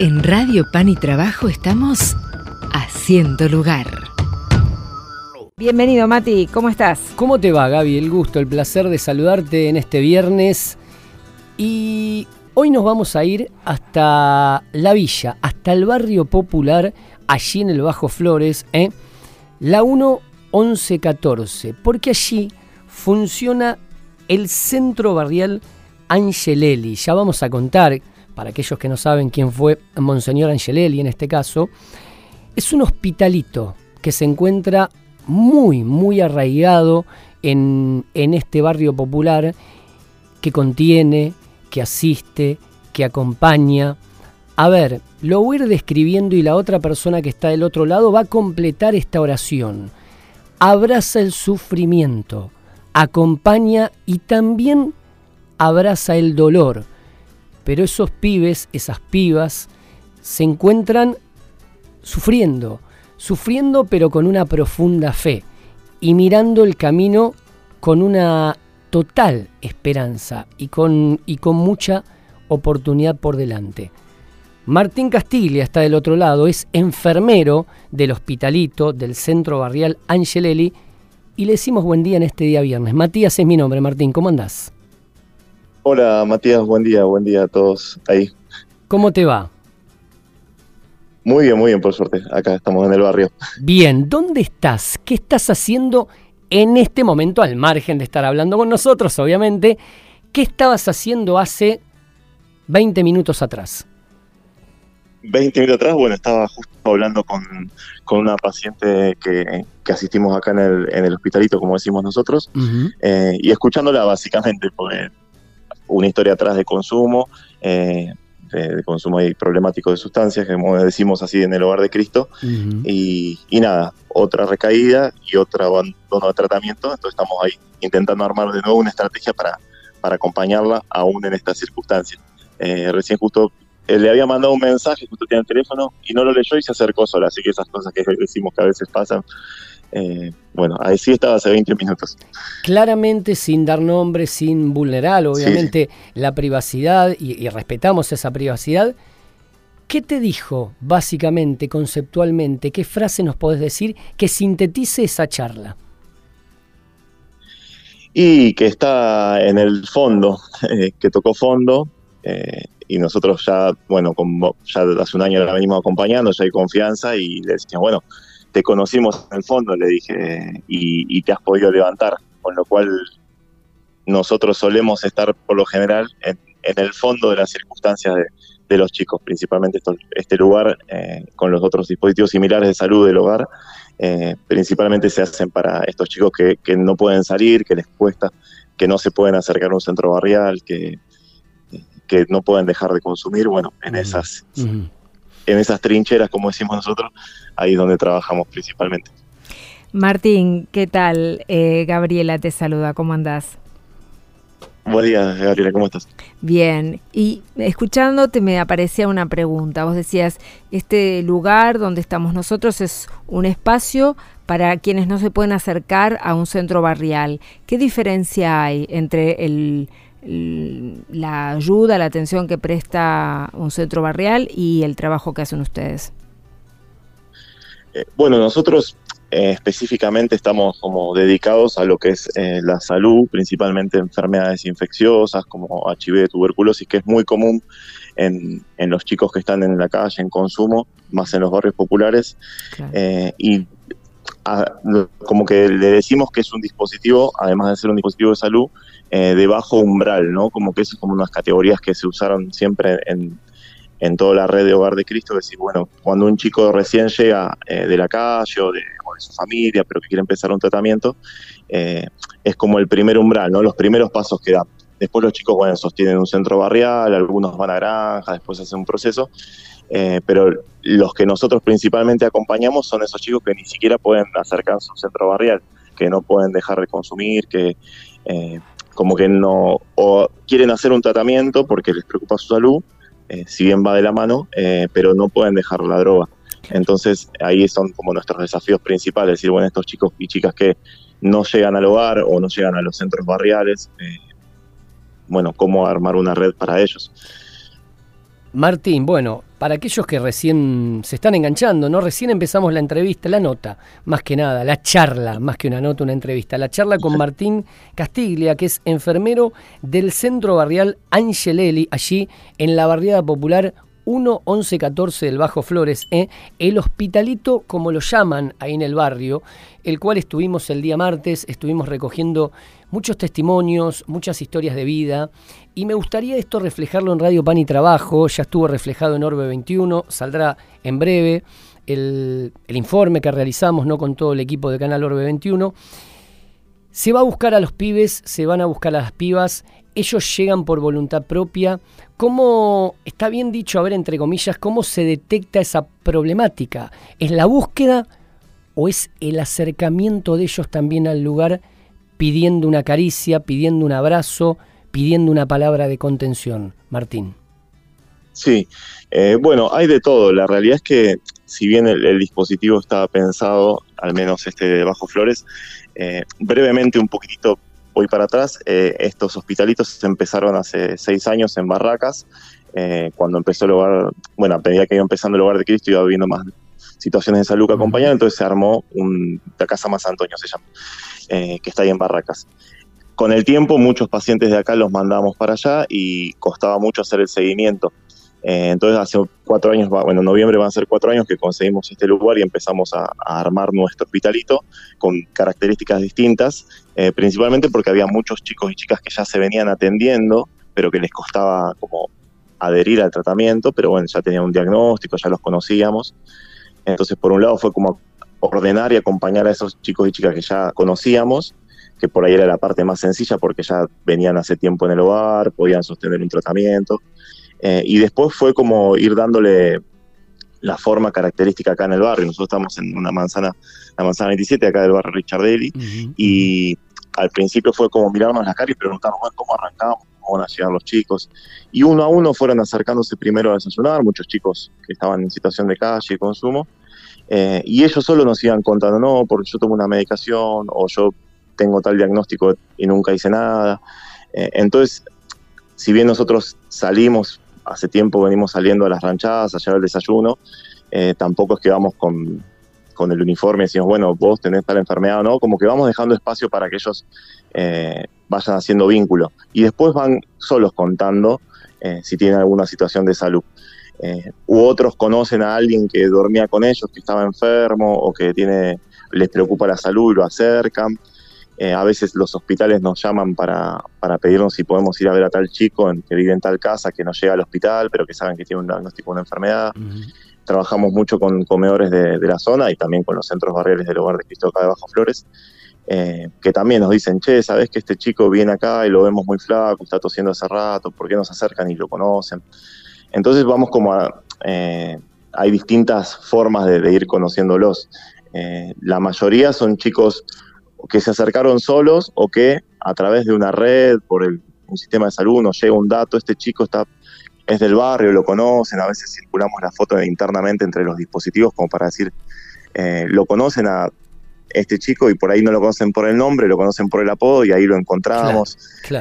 En Radio Pan y Trabajo estamos haciendo lugar. Bienvenido, Mati, ¿cómo estás? ¿Cómo te va, Gaby? El gusto, el placer de saludarte en este viernes. Y hoy nos vamos a ir hasta la villa, hasta el barrio popular, allí en el Bajo Flores, ¿eh? la 11114, porque allí funciona el centro barrial Angelelli. Ya vamos a contar, para aquellos que no saben quién fue Monseñor Angelelli en este caso, es un hospitalito que se encuentra muy, muy arraigado en, en este barrio popular que contiene, que asiste, que acompaña. A ver, lo voy a ir describiendo y la otra persona que está del otro lado va a completar esta oración. Abraza el sufrimiento, acompaña y también abraza el dolor. Pero esos pibes, esas pibas, se encuentran sufriendo, sufriendo pero con una profunda fe y mirando el camino con una total esperanza y con, y con mucha oportunidad por delante. Martín Castilla está del otro lado, es enfermero del hospitalito del centro barrial Angelelli y le decimos buen día en este día viernes. Matías es mi nombre, Martín, ¿cómo andás? Hola Matías, buen día, buen día a todos ahí. ¿Cómo te va? Muy bien, muy bien, por suerte. Acá estamos en el barrio. Bien, ¿dónde estás? ¿Qué estás haciendo en este momento, al margen de estar hablando con nosotros, obviamente? ¿Qué estabas haciendo hace 20 minutos atrás? 20 minutos atrás, bueno, estaba justo hablando con, una paciente que, asistimos acá en el, en el, hospitalito, como decimos nosotros, eh, y escuchándola básicamente, porque una historia atrás de consumo, eh, de, consumo y problemático de sustancias, como decimos así en el hogar de Cristo, y, nada, otra recaída y otro abandono de tratamiento, entonces estamos ahí intentando armar de nuevo una estrategia para, para acompañarla aún en estas circunstancias. Eh, recién justo eh, le había mandado un mensaje, justo tiene el teléfono, y no lo leyó y se acercó sola, así que esas cosas que decimos que a veces pasan, eh, bueno, ahí sí estaba hace 20 minutos. Claramente sin dar nombre, sin vulnerar obviamente la privacidad y, respetamos esa privacidad. ¿Qué te dijo básicamente, conceptualmente? ¿Qué frase nos podés decir que sintetice esa charla? Y que está en el fondo, eh, que tocó fondo, eh, y nosotros ya, bueno, como ya hace un año la venimos acompañando, ya hay confianza y le decíamos, bueno, te conocimos en el fondo, le dije, y, te has podido levantar, con lo cual nosotros solemos estar por lo general en, el fondo de las circunstancias de, los chicos, principalmente este lugar eh, con los otros dispositivos similares de salud del hogar, eh, principalmente se hacen para estos chicos que, no pueden salir, que les cuesta, que no se pueden acercar a un centro barrial, que, que no pueden dejar de consumir, bueno, en esas en esas trincheras, como decimos nosotros, ahí es donde trabajamos principalmente. Martín, ¿qué tal? Eh, Gabriela te saluda, ¿cómo andás? Buen día, Gabriela, ¿cómo estás? Bien, y escuchándote me aparecía una pregunta. Vos decías, este lugar donde estamos nosotros es un espacio para quienes no se pueden acercar a un centro barrial. ¿Qué diferencia hay entre el, la ayuda, la atención que presta un centro barrial y el trabajo que hacen ustedes? Eh, bueno, nosotros eh, específicamente estamos como dedicados a lo que es eh, la salud, principalmente enfermedades infecciosas como HIV, tuberculosis, que es muy común en, los chicos que están en la calle, en consumo, más en los barrios populares. y como que le decimos que es un dispositivo, además de ser un dispositivo de salud, eh, de bajo umbral, ¿no? Como que es como unas categorías que se usaron siempre en, toda la red de Hogar de Cristo, decir, bueno, cuando un chico recién llega eh, de la calle o de, su familia, pero que quiere empezar un tratamiento, eh, es como el primer umbral, ¿no? Los primeros pasos que da. Después los chicos, bueno, sostienen un centro barrial, algunos van a granja, después hacen un proceso, pero los que nosotros principalmente acompañamos son esos chicos que ni siquiera pueden acercarse a un centro barrial, que no pueden dejar de consumir, que como que no, o quieren hacer un tratamiento porque les preocupa su salud, eh, si bien va de la mano, eh, pero no pueden dejar la droga. Entonces ahí son como nuestros desafíos principales, decir, bueno, estos chicos y chicas que no llegan al hogar o no llegan a los centros barriales, eh, bueno, cómo armar una red para ellos. Martín, bueno, para aquellos que recién se están enganchando, ¿no? Recién empezamos la entrevista, la nota, más que nada, la charla, más que una nota, una entrevista. La charla con Martín Castiglia, que es enfermero del Centro Barrial Angelelli, allí en la barriada popular 11114 del Bajo Flores, ¿eh? el hospitalito, como lo llaman ahí en el barrio, el cual estuvimos el día martes, estuvimos recogiendo muchos testimonios, muchas historias de vida, y me gustaría esto reflejarlo en Radio Pan y Trabajo, ya estuvo reflejado en Orbe 21, saldrá en breve el, el informe que realizamos ¿no? con todo el equipo de Canal Orbe 21. Se va a buscar a los pibes, se van a buscar a las pibas, ellos llegan por voluntad propia. ¿Cómo, está bien dicho, a ver, entre comillas, cómo se detecta esa problemática? ¿Es la búsqueda o es el acercamiento de ellos también al lugar pidiendo una caricia, pidiendo un abrazo, pidiendo una palabra de contención? Martín. Sí, eh, bueno, hay de todo. La realidad es que si bien el, dispositivo estaba pensado, al menos este de Bajo Flores, eh, brevemente un poquitito voy para atrás, eh, estos hospitalitos se empezaron hace seis años en Barracas, eh, cuando empezó el hogar, bueno, a medida que iba empezando el hogar de Cristo iba viendo más situaciones de salud que acompañar, entonces se armó un, la Casa Más Antonio, se llama, eh, que está ahí en Barracas. Con el tiempo muchos pacientes de acá los mandamos para allá y costaba mucho hacer el seguimiento. Eh, entonces hace cuatro años, bueno, en noviembre van a ser cuatro años que conseguimos este lugar y empezamos a, armar nuestro hospitalito con características distintas, eh, principalmente porque había muchos chicos y chicas que ya se venían atendiendo, pero que les costaba como adherir al tratamiento, pero bueno, ya tenían un diagnóstico, ya los conocíamos. Entonces, por un lado fue como ordenar y acompañar a esos chicos y chicas que ya conocíamos, que por ahí era la parte más sencilla porque ya venían hace tiempo en el hogar, podían sostener un tratamiento. Eh, y después fue como ir dándole la forma característica acá en el barrio. Nosotros estamos en una manzana, la manzana 27, acá del barrio Richard Daly, y al principio fue como mirarnos la cara y preguntarnos cómo arrancamos, cómo van a llegar los chicos. Y uno a uno fueron acercándose primero a desayunar, muchos chicos que estaban en situación de calle y consumo, eh, y ellos solo nos iban contando, no, porque yo tomo una medicación, o yo tengo tal diagnóstico y nunca hice nada. Eh, entonces, si bien nosotros salimos hace tiempo venimos saliendo a las ranchadas a llevar el desayuno, eh, tampoco es que vamos con, el uniforme y decimos, bueno, vos tenés tal enfermedad o no, como que vamos dejando espacio para que ellos eh, vayan haciendo vínculo. Y después van solos contando eh, si tienen alguna situación de salud. u otros conocen a alguien que dormía con ellos, que estaba enfermo o que tiene, les preocupa la salud y lo acercan. Eh, a veces los hospitales nos llaman para, para, pedirnos si podemos ir a ver a tal chico en, que vive en tal casa, que no llega al hospital, pero que saben que tiene un diagnóstico de una enfermedad. Trabajamos mucho con comedores de, la zona y también con los centros barriales del hogar de Cristo acá de Bajo Flores, eh, que también nos dicen, che, ¿sabes que este chico viene acá y lo vemos muy flaco, está tosiendo hace rato, ¿por qué nos acercan y lo conocen? Entonces vamos como a... Eh, hay distintas formas de, de ir conociéndolos. la mayoría son chicos que se acercaron solos o que a través de una red, por el, un sistema de salud, nos llega un dato, este chico está es del barrio, lo conocen, a veces circulamos la foto internamente entre los dispositivos como para decir, eh, lo conocen a este chico y por ahí no lo conocen por el nombre, lo conocen por el apodo y ahí lo encontramos.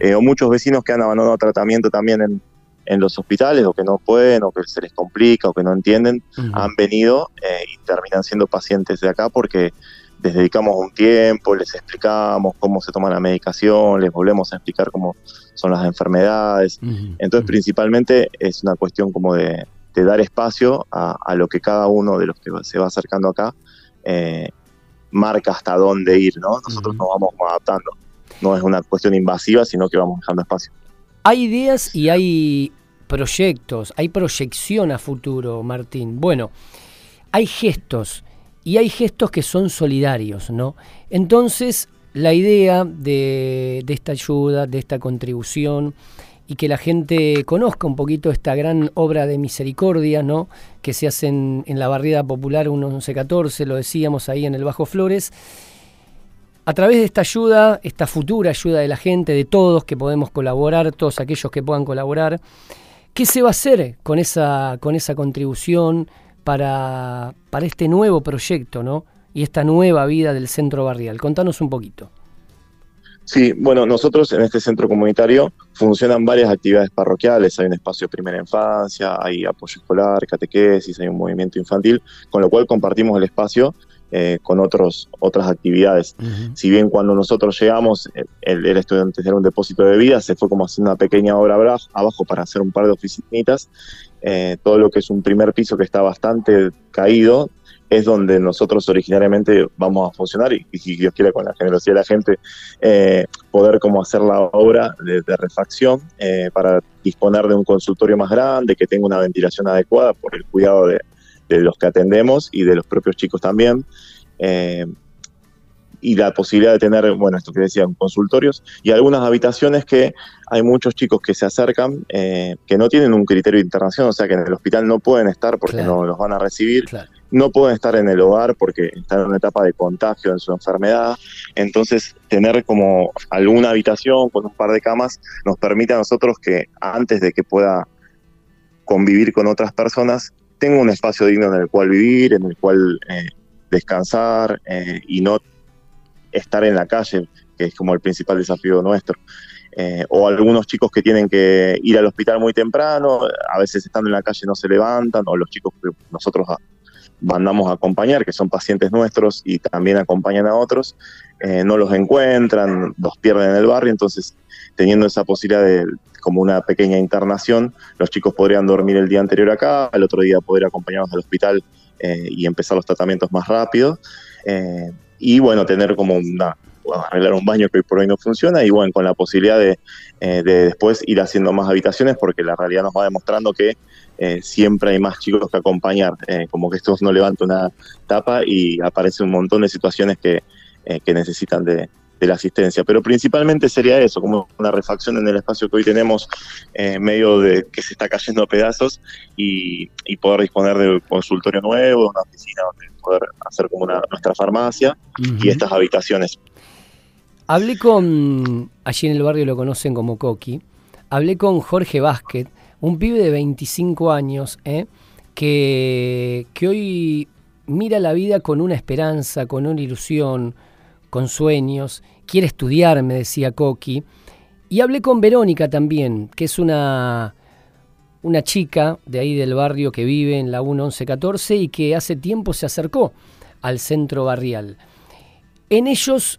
Eh, o muchos vecinos que han abandonado tratamiento también en, en, los hospitales o que no pueden o que se les complica o que no entienden, han venido eh, y terminan siendo pacientes de acá porque les dedicamos un tiempo, les explicamos cómo se toma la medicación, les volvemos a explicar cómo son las enfermedades. Entonces, principalmente es una cuestión como de, dar espacio a, lo que cada uno de los que se va acercando acá eh, marca hasta dónde ir, ¿no? Nosotros nos vamos adaptando. No es una cuestión invasiva, sino que vamos dejando espacio. Hay ideas y hay proyectos, hay proyección a futuro, Martín. Bueno, hay gestos y hay gestos que son solidarios, ¿no? Entonces, la idea de, esta ayuda, de esta contribución, y que la gente conozca un poquito esta gran obra de misericordia, ¿no? Que se hace en, la barriada popular 1114, lo decíamos ahí en el Bajo Flores. A través de esta ayuda, esta futura ayuda de la gente, de todos que podemos colaborar, todos aquellos que puedan colaborar, ¿qué se va a hacer con esa, con esa contribución? Para, para este nuevo proyecto ¿no? y esta nueva vida del centro barrial. Contanos un poquito. Sí, bueno, nosotros en este centro comunitario funcionan varias actividades parroquiales, hay un espacio de primera infancia, hay apoyo escolar, catequesis, hay un movimiento infantil, con lo cual compartimos el espacio eh, con otros, otras actividades. Si bien cuando nosotros llegamos, eh, el, el, estudiante era un depósito de vida, se fue como haciendo una pequeña obra abajo para hacer un par de oficinitas, eh, todo lo que es un primer piso que está bastante caído, es donde nosotros originariamente vamos a funcionar y, si Dios quiere con la generosidad de la gente eh, poder como hacer la obra de, refacción eh, para disponer de un consultorio más grande que tenga una ventilación adecuada por el cuidado de, los que atendemos y de los propios chicos también. Eh, y la posibilidad de tener, bueno, esto que decían, consultorios y algunas habitaciones que hay muchos chicos que se acercan que no tienen un criterio de internación, o sea que en el hospital no pueden estar porque no los van a recibir no pueden estar en el hogar porque están en una etapa de contagio en su enfermedad. Entonces, tener como alguna habitación con un par de camas nos permite a nosotros que antes de que pueda convivir con otras personas, tenga un espacio digno en el cual vivir, en el cual eh, descansar eh, y no estar en la calle, que es como el principal desafío nuestro. Eh, o algunos chicos que tienen que ir al hospital muy temprano, a veces estando en la calle no se levantan, o los chicos que nosotros mandamos a acompañar, que son pacientes nuestros y también acompañan a otros, eh, no los encuentran, los pierden en el barrio, entonces teniendo esa posibilidad de como una pequeña internación, los chicos podrían dormir el día anterior acá, el otro día poder acompañarnos al hospital eh, y empezar los tratamientos más rápido. Y bueno, tener como una, arreglar un baño que hoy por hoy no funciona y bueno, con la posibilidad de, de después ir haciendo más habitaciones porque la realidad nos va demostrando que eh, siempre hay más chicos que acompañar, eh, como que estos no levantan una tapa y aparece un montón de situaciones que, eh, que necesitan de, la asistencia. Pero principalmente sería eso, como una refacción en el espacio que hoy tenemos, medio de que se está cayendo a pedazos y, poder disponer de un consultorio nuevo, de una oficina donde poder hacer como una, nuestra farmacia y estas habitaciones. Hablé con, allí en el barrio lo conocen como Coqui, hablé con Jorge Vázquez, un pibe de 25 años ¿eh? que, que hoy mira la vida con una esperanza, con una ilusión, con sueños, quiere estudiar, me decía Coqui. Y hablé con Verónica también, que es una, una chica de ahí del barrio que vive en la 1114 y que hace tiempo se acercó al centro barrial. En ellos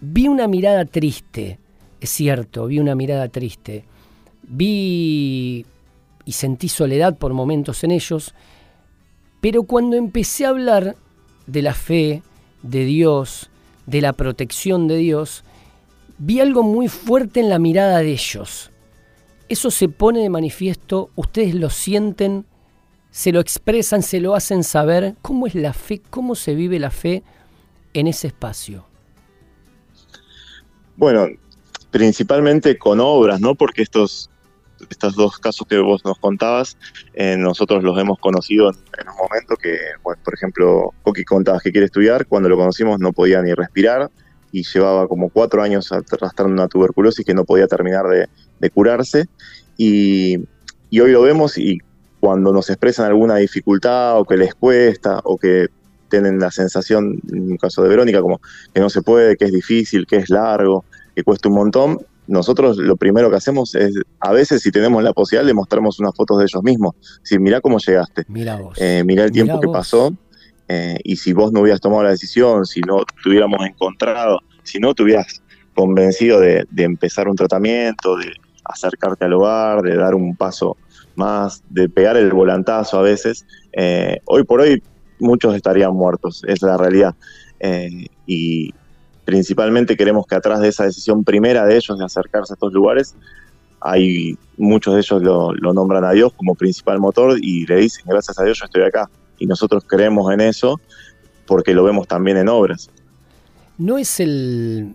vi una mirada triste, es cierto, vi una mirada triste vi y sentí soledad por momentos en ellos, pero cuando empecé a hablar de la fe, de Dios, de la protección de Dios, vi algo muy fuerte en la mirada de ellos. Eso se pone de manifiesto, ustedes lo sienten, se lo expresan, se lo hacen saber. ¿Cómo es la fe? ¿Cómo se vive la fe en ese espacio? Bueno, principalmente con obras, ¿no? Porque estos, estos dos casos que vos nos contabas, eh, nosotros los hemos conocido en, un momento que, bueno, por ejemplo, Coqui contabas que quiere estudiar, cuando lo conocimos no podía ni respirar y llevaba como cuatro años arrastrando una tuberculosis que no podía terminar de, curarse. Y, hoy lo vemos y cuando nos expresan alguna dificultad o que les cuesta o que tienen la sensación, en el caso de Verónica, como que no se puede, que es difícil, que es largo, que cuesta un montón, nosotros lo primero que hacemos es, a veces si tenemos la posibilidad, le mostramos unas fotos de ellos mismos. Si mirá cómo llegaste. Mira vos. Eh, mirá el tiempo que pasó. Eh, y si vos no hubieras tomado la decisión, si no te hubiéramos encontrado, si no te hubieras convencido de, empezar un tratamiento, de acercarte al hogar, de dar un paso más, de pegar el volantazo a veces, eh, hoy por hoy muchos estarían muertos, es la realidad. y, principalmente queremos que atrás de esa decisión primera de ellos de acercarse a estos lugares, hay muchos de ellos lo, nombran a Dios como principal motor y le dicen, gracias a Dios yo estoy acá. Y nosotros creemos en eso porque lo vemos también en obras. No es el,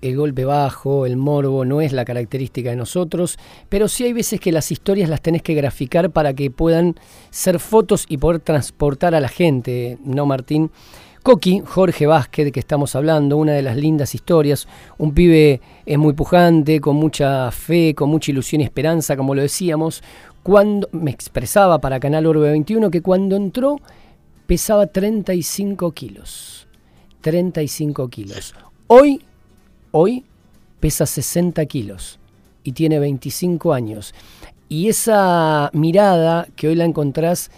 el golpe bajo, el morbo, no es la característica de nosotros, pero sí hay veces que las historias las tenés que graficar para que puedan ser fotos y poder transportar a la gente, ¿no, Martín? Coqui, Jorge Vázquez, de que estamos hablando, una de las lindas historias, un pibe es muy pujante, con mucha fe, con mucha ilusión y esperanza, como lo decíamos, cuando me expresaba para Canal Orbe 21 que cuando entró pesaba 35 kilos. 35 kilos. Hoy, hoy pesa 60 kilos y tiene 25 años. Y esa mirada que hoy la encontrás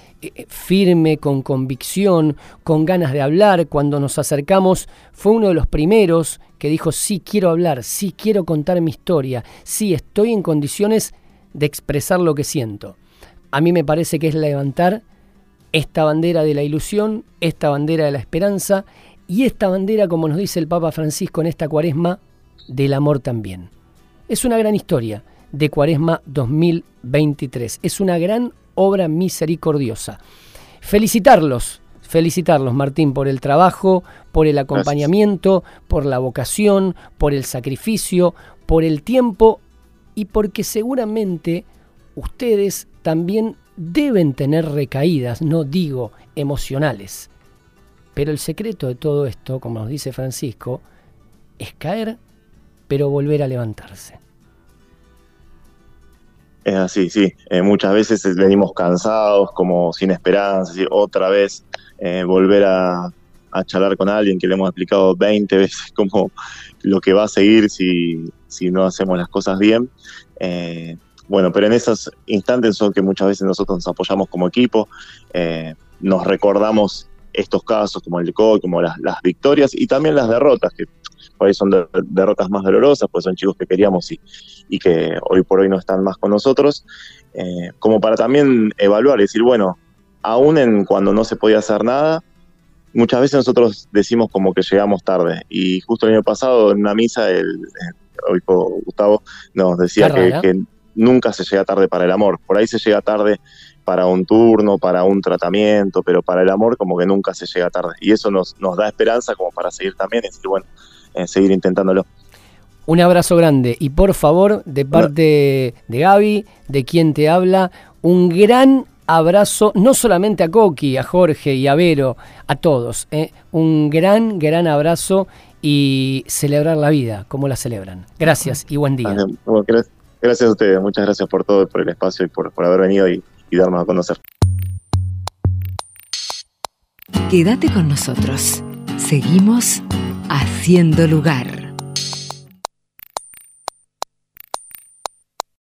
firme, con convicción, con ganas de hablar, cuando nos acercamos, fue uno de los primeros que dijo, sí quiero hablar, sí quiero contar mi historia, sí estoy en condiciones de expresar lo que siento. A mí me parece que es levantar esta bandera de la ilusión, esta bandera de la esperanza y esta bandera, como nos dice el Papa Francisco en esta cuaresma, del amor también. Es una gran historia de Cuaresma 2023. Es una gran obra misericordiosa. Felicitarlos, felicitarlos Martín por el trabajo, por el acompañamiento, por la vocación, por el sacrificio, por el tiempo y porque seguramente ustedes también deben tener recaídas, no digo emocionales. Pero el secreto de todo esto, como nos dice Francisco, es caer, pero volver a levantarse. Es así, sí. Eh, muchas veces venimos cansados, como sin esperanza, otra vez eh, volver a, charlar con alguien que le hemos explicado 20 veces como lo que va a seguir si, no hacemos las cosas bien. Eh, bueno, pero en esos instantes son que muchas veces nosotros nos apoyamos como equipo, nos recordamos estos casos como el COI, como las, las victorias y también las derrotas, que por ahí son derrotas más dolorosas, pues son chicos que queríamos y, y que hoy por hoy no están más con nosotros, eh, como para también evaluar y decir, bueno, aún en cuando no se podía hacer nada, muchas veces nosotros decimos como que llegamos tarde. Y justo el año pasado en una misa, el, el Gustavo nos decía que, nunca se llega tarde para el amor. Por ahí se llega tarde para un turno, para un tratamiento, pero para el amor como que nunca se llega tarde. Y eso nos, nos da esperanza como para seguir también y decir, bueno, seguir intentándolo. Un abrazo grande y por favor, de parte de Gaby, de quien te habla, un gran abrazo, no solamente a Coqui, a Jorge y a Vero, a todos. Eh, un gran, gran abrazo y celebrar la vida, como la celebran. Gracias y buen día. Gracias a ustedes, muchas gracias por todo, por el espacio y por, por haber venido y, y darnos a conocer. Quédate con nosotros. Seguimos haciendo lugar.